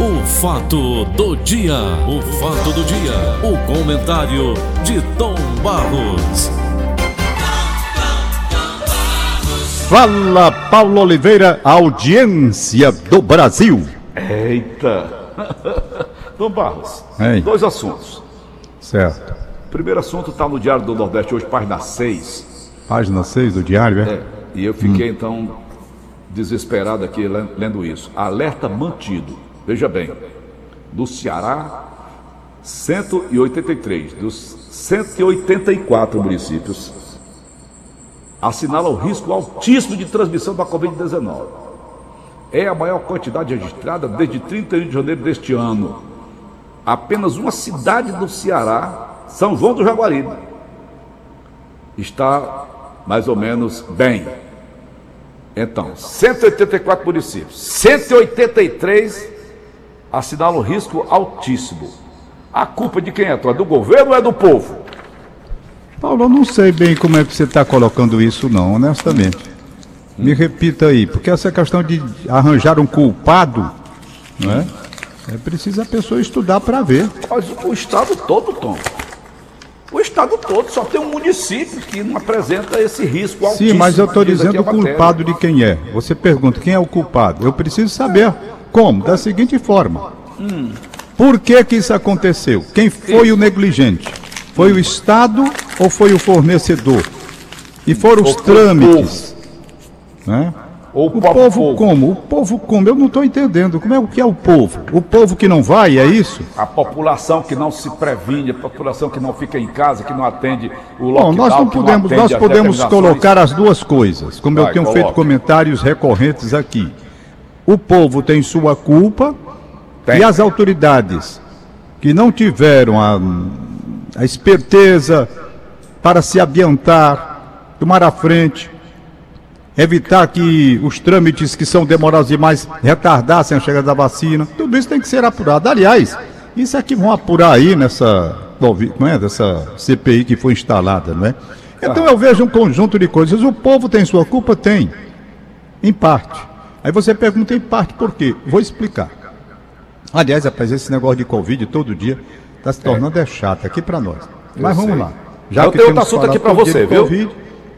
O fato do dia, o fato do dia, o comentário de Tom Barros. Fala Paulo Oliveira, audiência do Brasil. Eita! Tom Barros, Ei. dois assuntos. Certo. O primeiro assunto está no Diário do Nordeste hoje, página 6. Página 6 do diário, é? É, e eu fiquei então desesperado aqui le- lendo isso. Alerta mantido. Veja bem, do Ceará, 183 dos 184 municípios assinalam risco altíssimo de transmissão da Covid-19. É a maior quantidade registrada desde 31 de janeiro deste ano. Apenas uma cidade do Ceará, São João do Jaguaribe, está mais ou menos bem. Então, 184 municípios, 183 assinalam risco altíssimo. A culpa de quem é? É do governo ou é do povo? Paulo, eu não sei bem como é que você está colocando isso, não, honestamente. Me repita aí, porque essa questão de arranjar um culpado, não é? É preciso a pessoa estudar para ver. Mas o estado todo, Tom. O estado todo só tem um município que não apresenta esse risco altíssimo. Sim, mas eu estou aqui dizendo o culpado de quem é. Você pergunta quem é o culpado. Eu preciso saber como, da seguinte forma. Por que que isso aconteceu? Quem foi o negligente? Foi o Estado ou foi o fornecedor? E foram os trâmites. Né? Ou O povo como? O povo como? Eu não estou entendendo. Como é o que é o povo? O povo que não vai, é isso? A população que não se previne, a população que não fica em casa, que não atende o Bom, lockdown, nós não podemos, atende nós podemos colocar as duas coisas, como eu Vai, tenho coloque. feito comentários recorrentes aqui. O povo tem sua culpa Tem. e as autoridades que não tiveram a, a esperteza para se adiantar, tomar a frente, evitar que os trâmites que são demorados demais retardassem a chegada da vacina. Tudo isso tem que ser apurado. Aliás, isso é que vão apurar aí nessa, não é? dessa CPI que foi instalada, não é? Então eu vejo um conjunto de coisas. O povo tem sua culpa? Tem. Em parte. Aí você pergunta em parte por quê? Vou explicar. Aliás, rapaz, esse negócio de Covid todo dia está se tornando é. chato aqui para nós. Mas vamos lá. Eu tenho outro assunto aqui dia você, viu? Covid,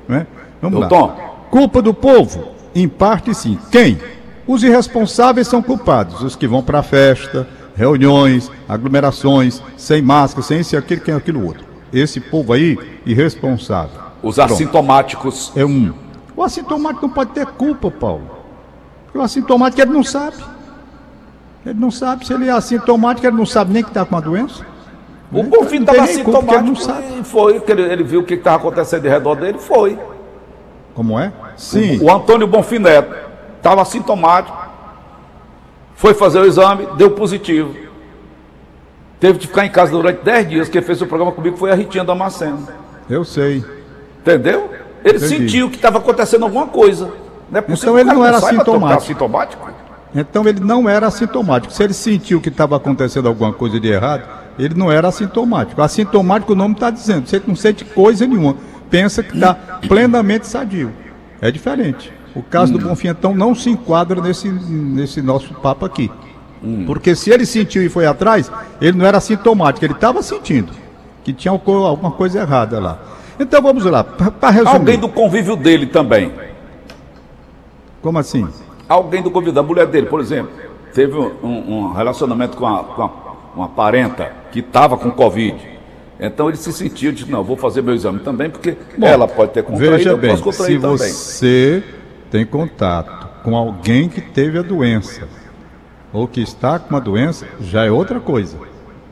né? Vamos lá. Tom. Culpa do povo? Em parte sim. Quem? Os irresponsáveis são culpados. Os que vão para festa, reuniões, aglomerações, sem máscara, sem isso e aquilo, quem aquilo outro. Esse povo aí, irresponsável. Os Pronto. assintomáticos. É um. O assintomático não pode ter culpa, Paulo. Porque o assintomático ele não sabe. Ele não sabe. Se ele é assintomático, ele não sabe nem que está com a doença. O Bonfim estava porque ele não assintomático sabe. e foi. Ele, ele viu o que estava acontecendo em redor dele, foi. Como é? Sim. O Antônio Bonfim Neto estava assintomático, foi fazer o exame, deu positivo. Teve que ficar em casa durante 10 dias. Quem fez o programa comigo foi a Ritinha Damasceno. Eu sei. Entendeu? Ele Entendi. sentiu que estava acontecendo alguma coisa. Não é possível Então que ele não era assintomático. assintomático. Então ele não era assintomático. Se ele sentiu que estava acontecendo alguma coisa de errado, ele não era assintomático. Assintomático o nome está dizendo. Você não sente coisa nenhuma. Pensa que está plenamente sadio. É diferente. O caso do Bonfim, então, não se enquadra nesse, nesse nosso papo aqui. Porque se ele sentiu e foi atrás, ele não era assintomático, ele estava sentindo que tinha alguma coisa errada lá. Então vamos lá, para resumir. Alguém do convívio dele também. Como assim? Alguém do convívio da mulher dele, por exemplo, teve um, um relacionamento com, a, com a- uma parenta que estava com Covid. Então ele se sentiu, disse, não, vou fazer meu exame também, porque ela pode ter contraído, Veja eu bem, posso contrair se também. você tem contato com alguém que teve a doença ou que está com a doença, já é outra coisa.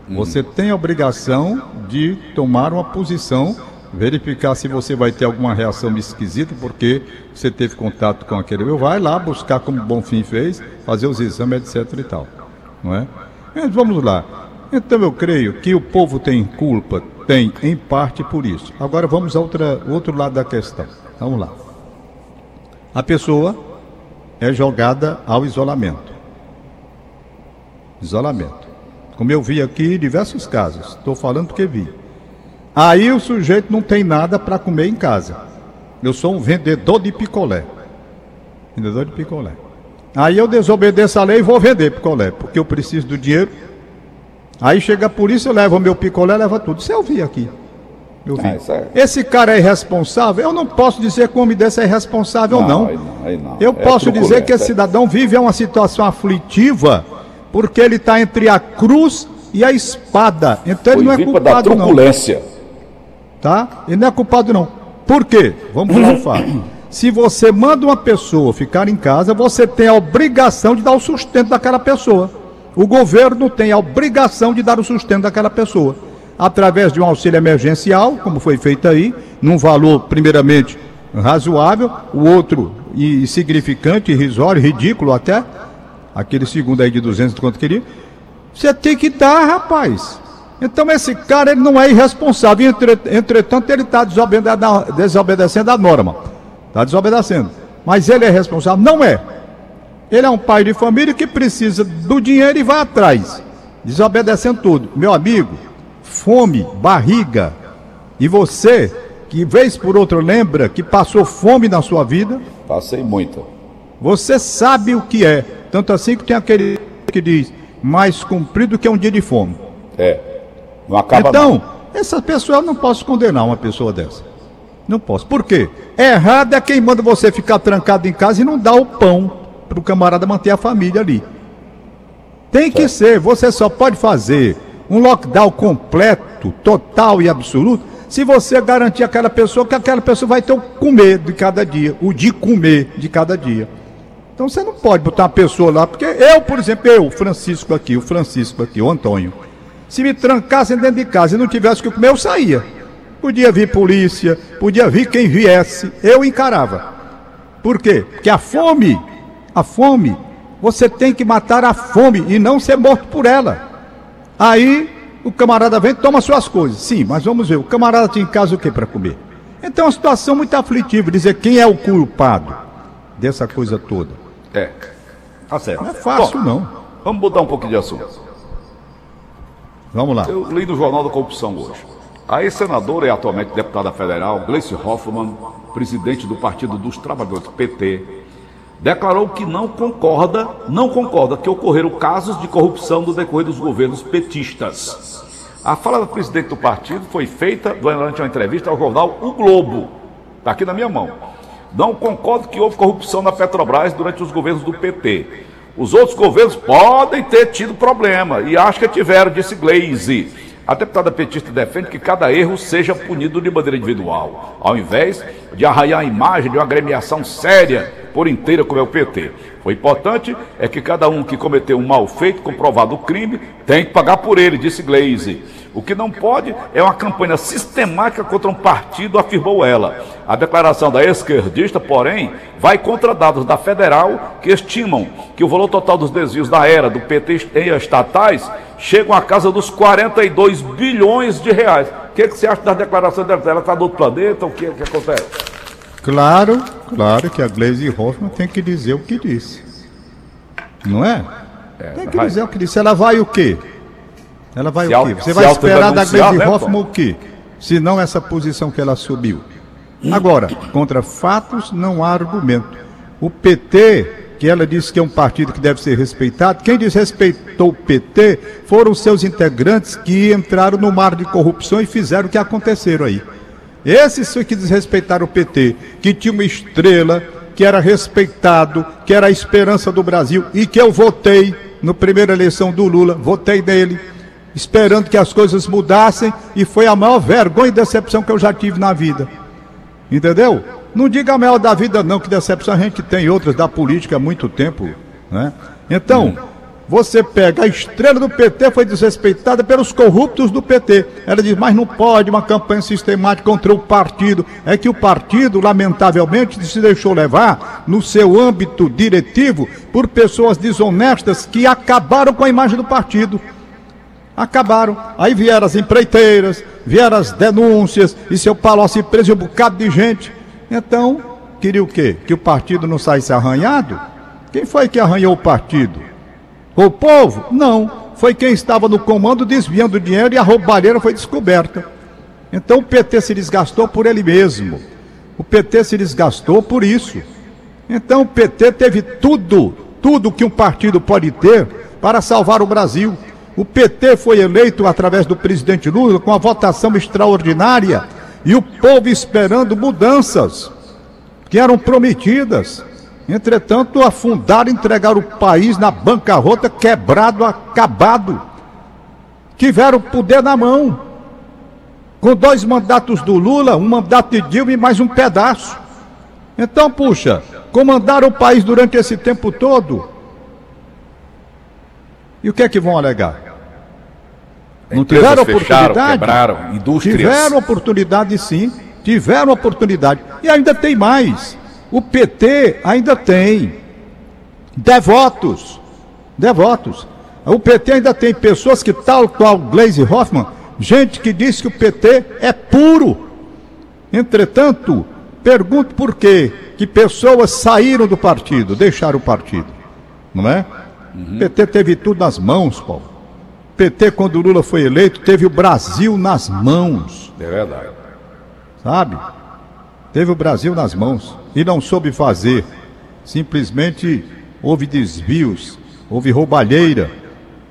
Você tem a obrigação de tomar uma posição, verificar se você vai ter alguma reação esquisita, porque você teve contato com aquele. Vai lá buscar, como o Bonfim fez, fazer os exames, etc e tal. Não é? Mas vamos lá. Então eu creio que o povo tem culpa, tem em parte por isso. Agora vamos ao outro lado da questão. Vamos lá. A pessoa é jogada ao isolamento. Isolamento. Como eu vi aqui diversos casos, estou falando porque vi. Aí o sujeito não tem nada para comer em casa. Eu sou um vendedor de picolé. Vendedor de picolé. Aí eu desobedeço a lei e vou vender picolé, porque eu preciso do dinheiro. Aí chega a polícia, leva o meu picolé, leva tudo. Isso eu vi aqui. Eu vi. Ah, é... Esse cara é irresponsável? Eu não posso dizer que o homem desse é irresponsável, não. não. Aí não, aí não. Eu é posso dizer que esse cidadão vive uma situação aflitiva porque ele está entre a cruz e a espada. Então ele Foi não é culpado, da truculência. não. Tá? Ele não é culpado, não. Por quê? Vamos o fato. Se você manda uma pessoa ficar em casa, você tem a obrigação de dar o sustento daquela pessoa. O governo tem a obrigação de dar o sustento daquela pessoa através de um auxílio emergencial, como foi feito aí, num valor, primeiramente, razoável, o outro insignificante, irrisório, ridículo até, aquele segundo aí de 200 quanto queria. Você tem que dar, rapaz. Então esse cara ele não é irresponsável, entretanto ele está desobedecendo a norma. Está desobedecendo. Mas ele é responsável? Não é. Ele é um pai de família que precisa do dinheiro e vai atrás, desobedecendo tudo. Meu amigo, fome, barriga, e você, que vez por outra lembra que passou fome na sua vida? Passei muito. Você sabe o que é. Tanto assim que tem aquele que diz, mais comprido que um dia de fome. É. Não acaba Então, não. essa pessoa eu não posso condenar uma pessoa dessa. Não posso. Por quê? Errado é quem manda você ficar trancado em casa e não dá o pão para o camarada manter a família ali. Tem que ser, você só pode fazer um lockdown completo, total e absoluto, se você garantir aquela pessoa que aquela pessoa vai ter o comer de cada dia, o de comer de cada dia. Então você não pode botar uma pessoa lá, porque eu, por exemplo, eu, Francisco aqui, o Francisco aqui, o Antônio, se me trancassem dentro de casa e não tivesse o que comer, eu saía. Podia vir polícia, podia vir quem viesse, eu encarava. Por quê? Porque a fome, a fome, você tem que matar a fome e não ser morto por ela. Aí o camarada vem e toma suas coisas. Sim, mas vamos ver, o camarada tinha em casa o que para comer? Então é uma situação muito aflitiva, dizer quem é o culpado dessa coisa toda. É, tá certo. Não é fácil Bom, não. Vamos mudar um pouquinho de assunto. Vamos lá. Eu li no Jornal da Corrupção hoje. A ex-senadora e atualmente deputada federal, Gleice Hoffmann, presidente do Partido dos Trabalhadores, PT, declarou que não concorda, não concorda que ocorreram casos de corrupção no decorrer dos governos petistas. A fala do presidente do partido foi feita durante uma entrevista ao jornal O Globo. Está aqui na minha mão. Não concordo que houve corrupção na Petrobras durante os governos do PT. Os outros governos podem ter tido problema, e acho que tiveram, disse Glaze. A deputada petista defende que cada erro seja punido de maneira individual, ao invés de arraiar a imagem de uma agremiação séria por inteira como é o PT. O importante é que cada um que cometeu um mal feito, comprovado o crime, tem que pagar por ele, disse Glaze. O que não pode é uma campanha sistemática contra um partido, afirmou ela. A declaração da esquerdista, porém, vai contra dados da Federal que estimam que o valor total dos desvios da era do PT em estatais chegam à casa dos 42 bilhões de reais. O que, é que você acha da declaração dela? Ela está do outro planeta? O que, é que acontece? Claro, claro que a Glaze Hoffman tem que dizer o que disse. Não é? é tem que vai. dizer o que disse. Ela vai o quê? Ela vai se o quê? Você vai esperar da Glaze né, Hoffman o quê? Se não essa posição que ela subiu. Agora, contra fatos não há argumento. O PT, que ela disse que é um partido que deve ser respeitado, quem desrespeitou o PT foram seus integrantes que entraram no mar de corrupção e fizeram o que aconteceram aí. Esses que desrespeitaram o PT, que tinha uma estrela, que era respeitado, que era a esperança do Brasil e que eu votei na primeira eleição do Lula, votei nele, esperando que as coisas mudassem e foi a maior vergonha e decepção que eu já tive na vida. Entendeu? Não diga a maior da vida não, que decepção a gente tem outras da política há muito tempo, né? Então, você pega a estrela do PT, foi desrespeitada pelos corruptos do PT. Ela diz, mas não pode uma campanha sistemática contra o partido. É que o partido, lamentavelmente, se deixou levar no seu âmbito diretivo por pessoas desonestas que acabaram com a imagem do partido. Acabaram. Aí vieram as empreiteiras, vieram as denúncias, e seu Palocci preso um bocado de gente. Então, queria o quê? Que o partido não saísse arranhado? Quem foi que arranhou o partido? O povo? Não. Foi quem estava no comando desviando o dinheiro e a roubalheira foi descoberta. Então o PT se desgastou por ele mesmo. O PT se desgastou por isso. Então o PT teve tudo tudo que um partido pode ter para salvar o Brasil. O PT foi eleito através do presidente Lula com a votação extraordinária e o povo esperando mudanças que eram prometidas. Entretanto, afundaram, entregaram o país na bancarrota, quebrado, acabado. Tiveram o poder na mão. Com dois mandatos do Lula, um mandato de Dilma e mais um pedaço. Então, puxa, comandaram o país durante esse tempo todo. E o que é que vão alegar? Não tiveram fecharam, oportunidade? quebraram, indústrias. Tiveram oportunidade sim, tiveram oportunidade. E ainda tem mais. O PT ainda tem devotos. Devotos. O PT ainda tem pessoas que, tal qual Glaze Hoffman, gente que diz que o PT é puro. Entretanto, pergunto por quê que pessoas saíram do partido, deixaram o partido. Não é? Uhum. O PT teve tudo nas mãos, Paulo. O PT, quando o Lula foi eleito, teve o Brasil nas mãos. É verdade. Sabe? Teve o Brasil nas mãos e não soube fazer. Simplesmente houve desvios, houve roubalheira,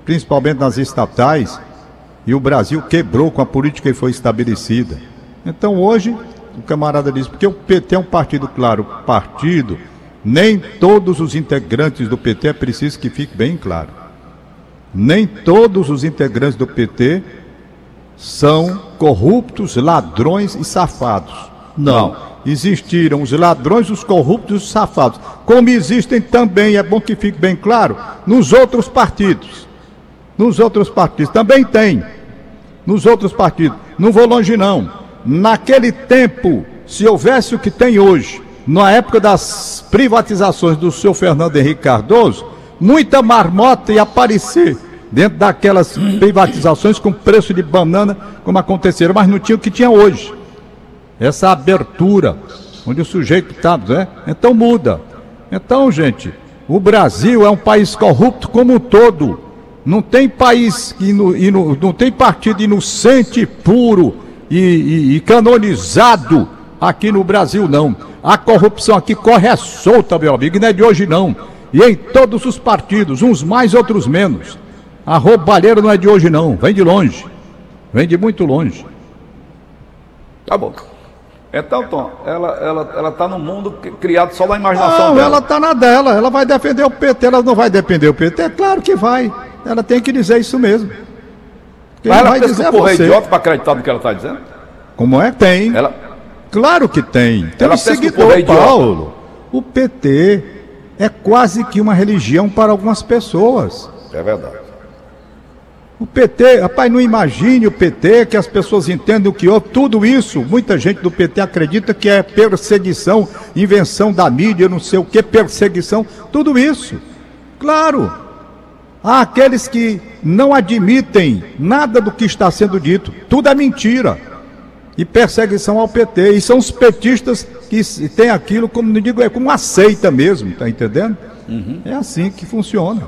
principalmente nas estatais, e o Brasil quebrou com a política que foi estabelecida. Então hoje, o camarada diz, porque o PT é um partido, claro, partido, nem todos os integrantes do PT é preciso que fique bem claro. Nem todos os integrantes do PT são corruptos, ladrões e safados. Não. Existiram os ladrões, os corruptos os safados. Como existem também, é bom que fique bem claro, nos outros partidos. Nos outros partidos também tem. Nos outros partidos. Não vou longe não. Naquele tempo, se houvesse o que tem hoje, na época das privatizações do seu Fernando Henrique Cardoso, muita marmota ia aparecer dentro daquelas privatizações com preço de banana, como aconteceram, mas não tinha o que tinha hoje. Essa abertura, onde o sujeito está, né? Então muda. Então, gente, o Brasil é um país corrupto como um todo. Não tem país inu, inu, não tem partido inocente, puro e, e, e canonizado aqui no Brasil, não. A corrupção aqui corre solta, meu amigo, e não é de hoje não. E em todos os partidos, uns mais, outros menos. A roubalheira não é de hoje não, vem de longe. Vem de muito longe. Tá bom. Então, Tom, ela ela ela está no mundo criado só na imaginação não, dela. ela está na dela. Ela vai defender o PT. Ela não vai defender o PT. É claro que vai. Ela tem que dizer isso mesmo. Quem Mas ela vai dizer que o é idiota para acreditar no que ela está dizendo? Como é? Tem. Ela... Claro que tem. Tem ela um seguidor, é Paulo. O PT é quase que uma religião para algumas pessoas. É verdade. O PT, rapaz, não imagine o PT, que as pessoas entendem o que houve, tudo isso, muita gente do PT acredita que é perseguição, invenção da mídia, não sei o que, perseguição, tudo isso. Claro, há aqueles que não admitem nada do que está sendo dito, tudo é mentira. E perseguição ao PT, e são os petistas que têm aquilo, como não digo, é como uma seita mesmo, tá entendendo? Uhum. É assim que funciona.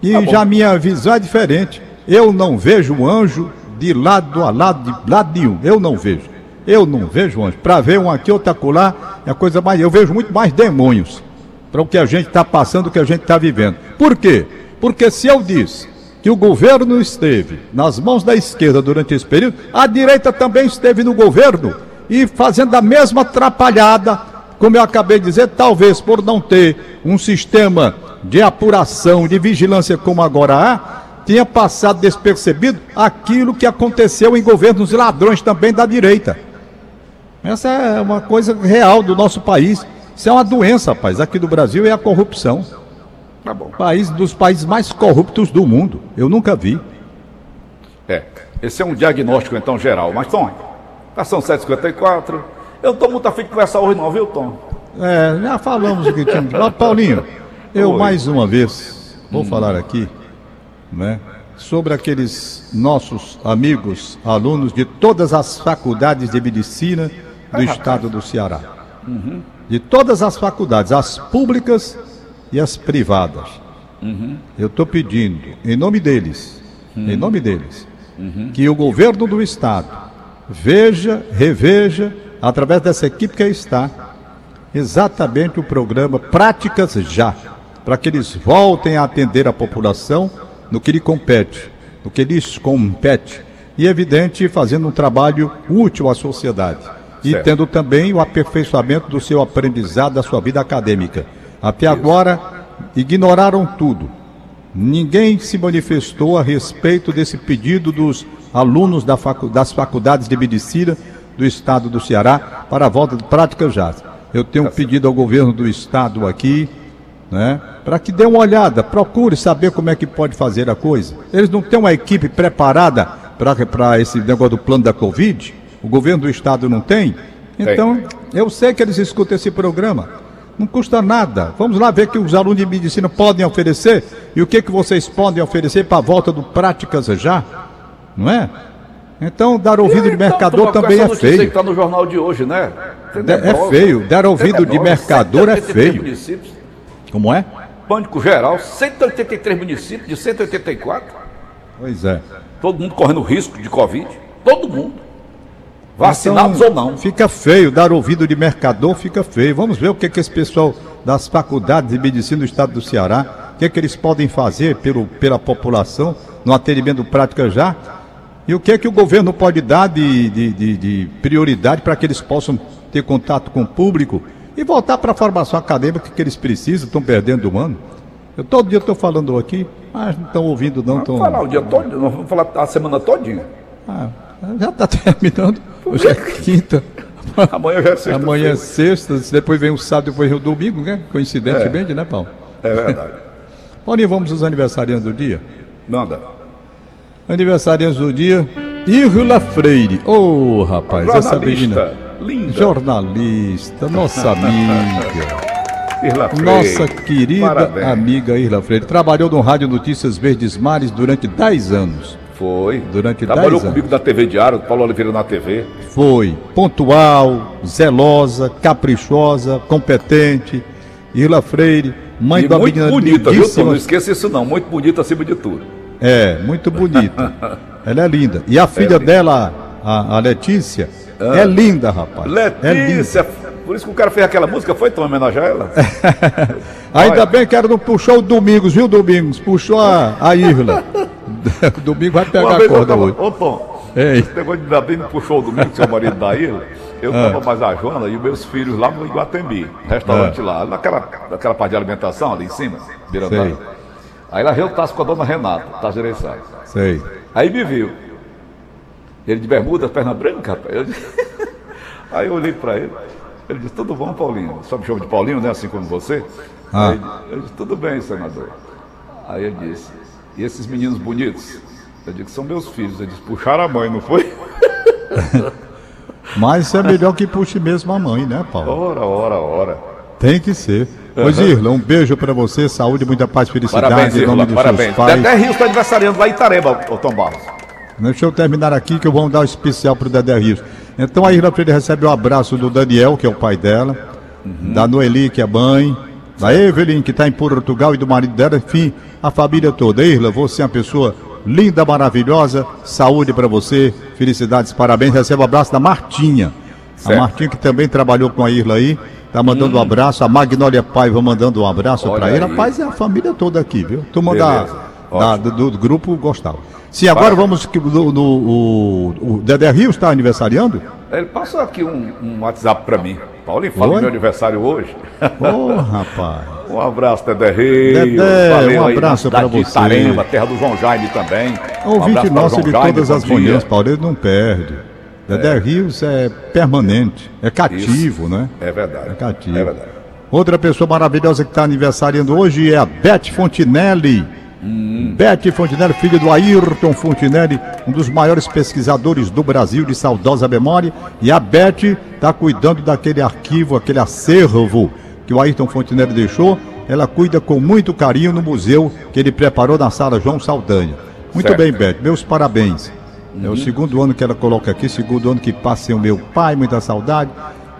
E tá já minha visão é diferente. Eu não vejo anjo de lado a lado, de lado nenhum. Eu não vejo. Eu não vejo anjo. Para ver um aqui, outro acolá, é coisa mais. Eu vejo muito mais demônios para o que a gente está passando, o que a gente está vivendo. Por quê? Porque se eu disse que o governo esteve nas mãos da esquerda durante esse período, a direita também esteve no governo e fazendo a mesma atrapalhada, como eu acabei de dizer, talvez por não ter um sistema de apuração, de vigilância como agora há, tinha passado despercebido aquilo que aconteceu em governos ladrões também da direita. Essa é uma coisa real do nosso país. Isso é uma doença, rapaz. Aqui do Brasil é a corrupção. Tá bom. País dos países mais corruptos do mundo. Eu nunca vi. É. Esse é um diagnóstico, então, geral. Mas, Tom, tá são 7h54. Eu estou muito afim de conversar hoje, não, viu, Tom? É, já falamos o que tinha. Paulinho, eu Oi. mais uma vez vou hum. falar aqui né, sobre aqueles nossos amigos, alunos de todas as faculdades de medicina do estado do Ceará. Uhum. De todas as faculdades, as públicas e as privadas. Uhum. Eu estou pedindo, em nome deles, uhum. em nome deles, uhum. que o governo do estado veja, reveja, através dessa equipe que aí está, exatamente o programa Práticas Já para que eles voltem a atender a população no que lhe compete, no que lhes compete, e evidente fazendo um trabalho útil à sociedade e Certo. tendo também o aperfeiçoamento do seu aprendizado, da sua vida acadêmica. Até agora, ignoraram tudo. Ninguém se manifestou a respeito desse pedido dos alunos da facu- das faculdades de medicina do estado do Ceará para a volta de práticas já. Eu tenho um pedido ao governo do estado aqui, né, para que dê uma olhada, procure saber como é que pode fazer a coisa. Eles não têm uma equipe preparada para esse negócio do plano da Covid? O governo do estado não tem? Então, eu sei que eles escutam esse programa. Não custa nada. Vamos lá ver o que os alunos de medicina podem oferecer e o que, que vocês podem oferecer para a volta do Práticas já. Não é? Então, dar ouvido de Então, mercador com também é notícia que feio. está no jornal de hoje, né? De- é feio. Dar ouvido de mercador é 183 feio. Como é? Pânico geral, 183 municípios de 184. Pois é. Todo mundo correndo risco de Covid. Todo mundo. Vacinados Então, ou não. Fica feio, dar ouvido de mercador fica feio. Vamos ver o que, que esse pessoal das faculdades de medicina do estado do Ceará, o que, que eles podem fazer pelo, pela população no atendimento prática já. E o que, que o governo pode dar de, de, de- de prioridade para que eles possam ter contato com o público e voltar para a formação acadêmica que eles precisam, estão perdendo um ano. Eu todo dia estou falando aqui, mas não estão ouvindo não. Vamos Tão... falar o dia todo, nós vamos falar a semana todinha. Ah, já está terminando. Hoje é quinta. Amanhã já é sexta. Amanhã é sexta, depois vem o sábado, depois vem o domingo, né? Coincidentemente, né, Paulo? É verdade. Paulinho, vamos aos aniversariantes do dia? Manda. Aniversariantes do dia, Irla Freire. Ô, rapaz, essa menina. Jornalista. Linda. Jornalista, nossa amiga. Irla Freire. Nossa querida Parabéns. amiga Irla Freire. Trabalhou no Rádio Notícias Verdes Mares durante 10 anos. Foi. Durante Trabalhou 10 anos. comigo na TV Diário, Paulo Oliveira na TV. Foi pontual, zelosa, caprichosa, competente. Irla Freire, mãe e da muito menina bonita, viu, Tom? Não esqueça isso não. Muito bonita acima de tudo. É, muito bonita. Ela é linda. E a filha dela, a, a Letícia, é linda, rapaz. É linda. Letícia, por isso que o cara fez aquela música, foi Tom homenagear ela? Ainda Olha. bem que ela não puxou o Domingos, viu, Domingos? Puxou a, a Irla. Domingo vai pegar a eu corda tava, hoje. ô Tom, Ei. esse negócio de não puxou o domingo, seu marido da ilha. Eu Ah. tava mais a Joana e os meus filhos lá no Iguatemi, restaurante lá, naquela, naquela parte de alimentação ali em cima, beirando Ah. Sei. Aí ela veio com a dona Renata, tá gerenciado. Sei. Aí me viu. Ele de bermuda, perna branca, rapaz. Eu disse- Aí eu olhei pra ele. Ele disse, tudo bom, Paulinho? Só me chama de Paulinho, né? Assim como você. Ah. Aí eu disse, tudo bem, senador. Aí ele disse, e esses meninos bonitos? Eu disse, são meus filhos. Ele disse, puxaram a mãe, não foi? Mas é melhor que puxe mesmo a mãe, né, Paulo? Ora, ora, ora. Tem que ser. Pois, Irla, um beijo pra você, saúde, muita paz, felicidade, Parabéns, em nome Irla, dos parabéns. seus pais. Dedé Rios está aniversariando lá em Itareba, Tom Barros. Deixa eu terminar aqui que eu vou dar um especial pro Dedé Rios. Então a Irla Freire recebe o abraço do Daniel, que é o pai dela, da Noeli, que é mãe, da Evelyn, que está em Portugal, e do marido dela, enfim, a família toda. Irla, você é uma pessoa linda, maravilhosa, saúde para você, felicidades, parabéns. Recebe o abraço da Martinha. Certo. A Martinha que também trabalhou com a Irla aí, tá mandando um abraço. A Magnólia Paiva mandando um abraço para ele. aí. Rapaz, é a família toda aqui, viu? Turma da, Beleza. Da- do, do grupo gostava. Sim, agora vamos que no, no- o, o Dedé Rios está aniversariando? Ele passou aqui um, um WhatsApp pra mim. Paulinho, fala Oi? meu aniversário hoje. Ô, rapaz. Um abraço, Dedé Reis. Dedé, Valeu um abraço de você. Itarema, terra do João Jaime também. Um Ouvinte para o nosso de Jaime, todas as manhãs, Paulo, ele não perde. Dedé Rios é permanente, é cativo, né? É verdade. É cativo. É verdade. Outra pessoa maravilhosa que está aniversariando hoje é a Beth Fontinelli. Hum. Beth Fontinelli, filha do Ayrton Fontinelli, um dos maiores pesquisadores do Brasil de saudosa memória. E a Beth está cuidando daquele arquivo, aquele acervo que o Ayrton Fontinelli deixou. Ela cuida com muito carinho no museu que ele preparou na sala João Saldanha. Muito Certo. bem, Beth, meus parabéns. É o segundo ano que ela coloca aqui, segundo ano que passa sem o meu pai, muita saudade.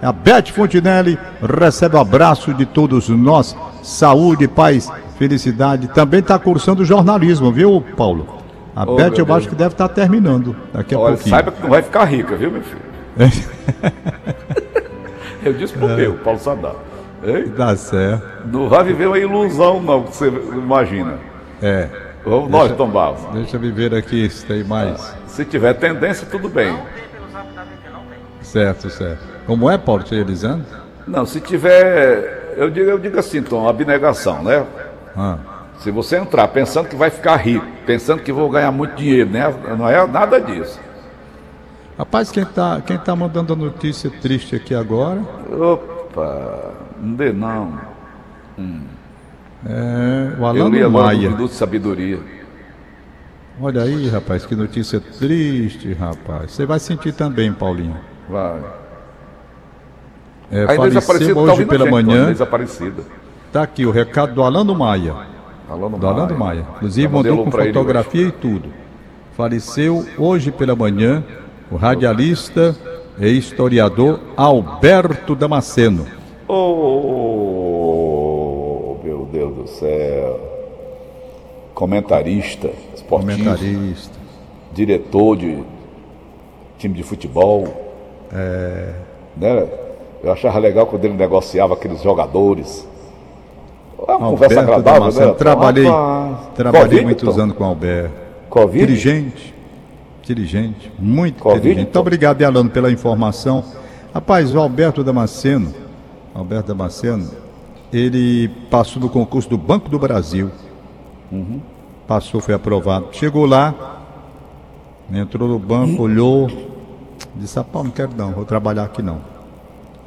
A Beth Fontinelli recebe o abraço de todos nós. Saúde, paz, felicidade. Também está cursando jornalismo, viu, Paulo? A Oh, Beth eu Deus. acho que deve estar terminando daqui a Olha, pouquinho. saiba que não vai ficar rica, viu, meu filho? Eu disse pro meu, Paulo Sadar. Hein? Tá certo. Não vai viver uma ilusão, não, que você imagina. É. Vamos nós, Tom Barros. Deixa eu ver aqui se tem mais. Se tiver tendência, tudo bem. Certo, certo. Como é, Paulo Elisandro? Não, se tiver. Eu digo, eu digo assim, Tom, abnegação, né? Ah. Se você entrar pensando que vai ficar rico, pensando que vou ganhar muito dinheiro, né? Não é nada disso. Rapaz, quem tá, quem tá mandando a notícia triste aqui agora Opa, não dê não. é o Eu agora um Maia. minuto de sabedoria. Olha aí, rapaz, que notícia triste, rapaz. Você vai sentir também, Paulinho. Vai. É, A Inês Aparecida faleceu tá hoje a pela gente, manhã. Inês Aparecida. Tá aqui o recado do Alano Maia. Alano Do Alano Maia. Inclusive Já mandei mandou com fotografia e tudo. Faleceu hoje pela manhã o radialista e historiador Alberto Damasceno. Oh, meu Deus do céu. Comentarista, esportista, Comentarista. diretor de time de futebol. É. Né? Eu achava legal quando ele negociava aqueles jogadores. É uma conversa Alberto agradável, Damasceno. né? Trabalhei, trabalhei Covid, muitos Tom? anos com o Alberto. Covid? Inteligente. Inteligente. Muito Covid, inteligente. Muito Tom? obrigado, Alano, pela informação. Rapaz, o Alberto Damasceno, Alberto Damasceno, ele passou no concurso do Banco do Brasil. Uhum. Passou, foi aprovado. Chegou lá, entrou no banco, olhou, disse, rapaz, não quero não, vou trabalhar aqui não.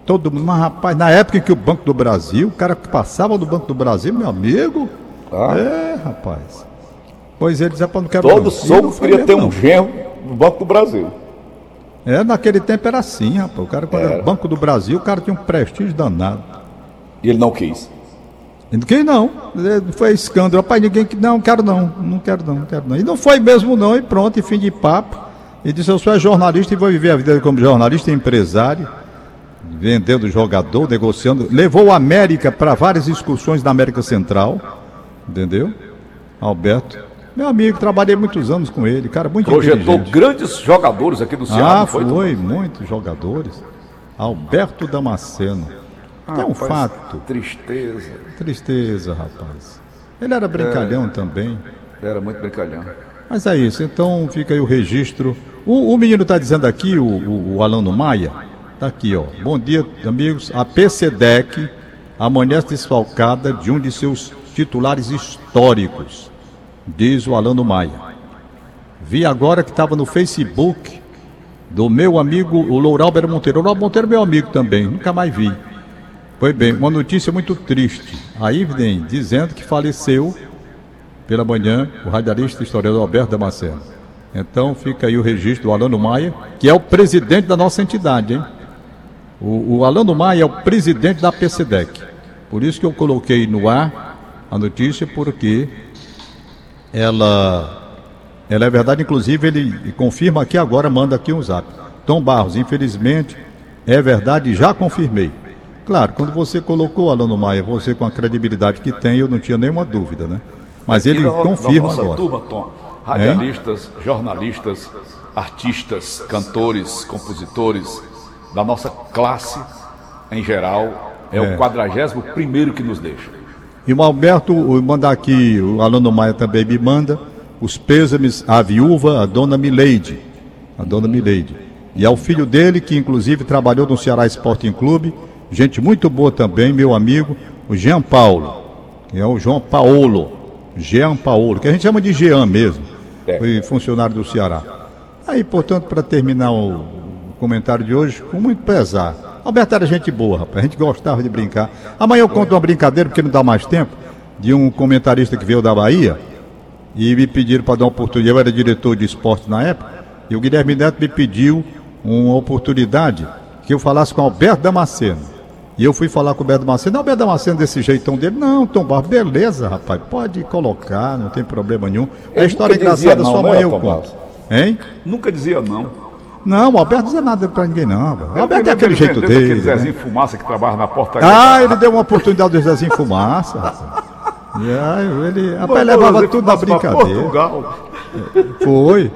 Todo mundo, mas rapaz, na época que o Banco do Brasil, o cara que passava do Banco do Brasil, meu amigo, Ah. é, rapaz. Pois ele disse, rapaz, não quero Todo não. Não sogro foi queria ter mesmo, um não. genro no Banco do Brasil. É, naquele tempo era assim, rapaz. O cara, quando era Era. Banco do Brasil, o cara tinha um prestígio danado. E ele não quis. E Quem não? É, Foi escândalo. Rapaz, ninguém que. Não, quero não, não quero não, não quero não. E não foi mesmo não, e pronto, e fim de papo. E disse, eu sou jornalista e vou viver a vida como jornalista e empresário, vendendo jogador, negociando. Levou o América para várias excursões da América Central, entendeu? Alberto. Meu amigo, trabalhei muitos anos com ele, cara, muito Projetou grandes jogadores aqui do Ceará, Ah, não foi? foi, muitos jogadores. Alberto Damasceno. Tem um Rapaz, fato. Tristeza. Tristeza, rapaz. Ele era brincalhão também. Era muito brincalhão. Mas é isso, então fica aí o registro. O, o menino está dizendo aqui, o, o, o Alano Maia, está aqui, ó. Bom dia, amigos. A PCDEC amanhece desfalcada de um de seus titulares históricos, diz o Alano Maia. Vi agora que estava no Facebook do meu amigo, o Louralber Monteiro. O Louralber Monteiro é meu amigo também, nunca mais vi. Pois bem, uma notícia muito triste. Aí vem dizendo que faleceu pela manhã o radialista e historiador Alberto Damasceno. Então fica aí o registro do Alano Maia, que é o presidente da nossa entidade, hein? O, o Alano Maia é o presidente da PCDEC. Por isso que eu coloquei no ar a notícia, porque ela, ela é verdade, inclusive ele confirma aqui agora, manda aqui um zap. Tom Barros, infelizmente, é verdade, já confirmei. Claro, quando você colocou Alano Maia, você com a credibilidade que tem, eu não tinha nenhuma dúvida, né? Mas ele confirma nossa agora. turma, Tom, radialistas, jornalistas, artistas, cantores, compositores, da nossa classe em geral, é, É. o 41 primeiro que nos deixa. E o Alberto, mandar aqui, o Alano Maia também me manda, os pêsames à viúva, a dona Mileide. A dona Mileide. E ao filho dele, que inclusive trabalhou no Ceará Sporting Clube, gente muito boa também, meu amigo, o Jean Paulo, que é o João Paulo. Jean Paulo, que a gente chama de Jean mesmo. É. Foi funcionário do Ceará. Aí, portanto, para terminar o comentário de hoje, com muito pesar. Alberto era gente boa, rapaz. A gente gostava de brincar. Amanhã eu conto uma brincadeira, porque não dá mais tempo, de um comentarista que veio da Bahia e me pediram para dar uma oportunidade. Eu era diretor de esporte na época, e o Guilherme Neto me pediu uma oportunidade que eu falasse com Alberto Damasceno. E eu fui falar com o Alberto Damasceno. Não, Alberto Damasceno desse jeitão dele. Não, Tom Barros, beleza, rapaz. Pode colocar, não tem problema nenhum. É Ele história engraçada, não, só né, amanhã eu conto. Hein? Nunca dizia não. Não, o Alberto não dizia nada pra ninguém, não. O Alberto é aquele ele jeito dele. Aquele né? Zezinho Fumaça que trabalha na porta. Ah, ele deu uma oportunidade do Zezinho Fumaça. E aí, ele, rapaz, levava tudo na brincadeira. Portugal. Foi.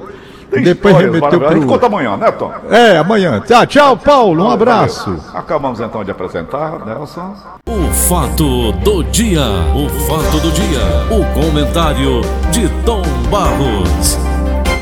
Tem Depois remeteu maravilhosas. A gente pro- conta amanhã, né, Tom? É, amanhã. Tá, tchau, Paulo. Um abraço. Valeu. Acabamos então de apresentar, Nelson. O fato do dia. O fato do dia. O comentário de Tom Barros.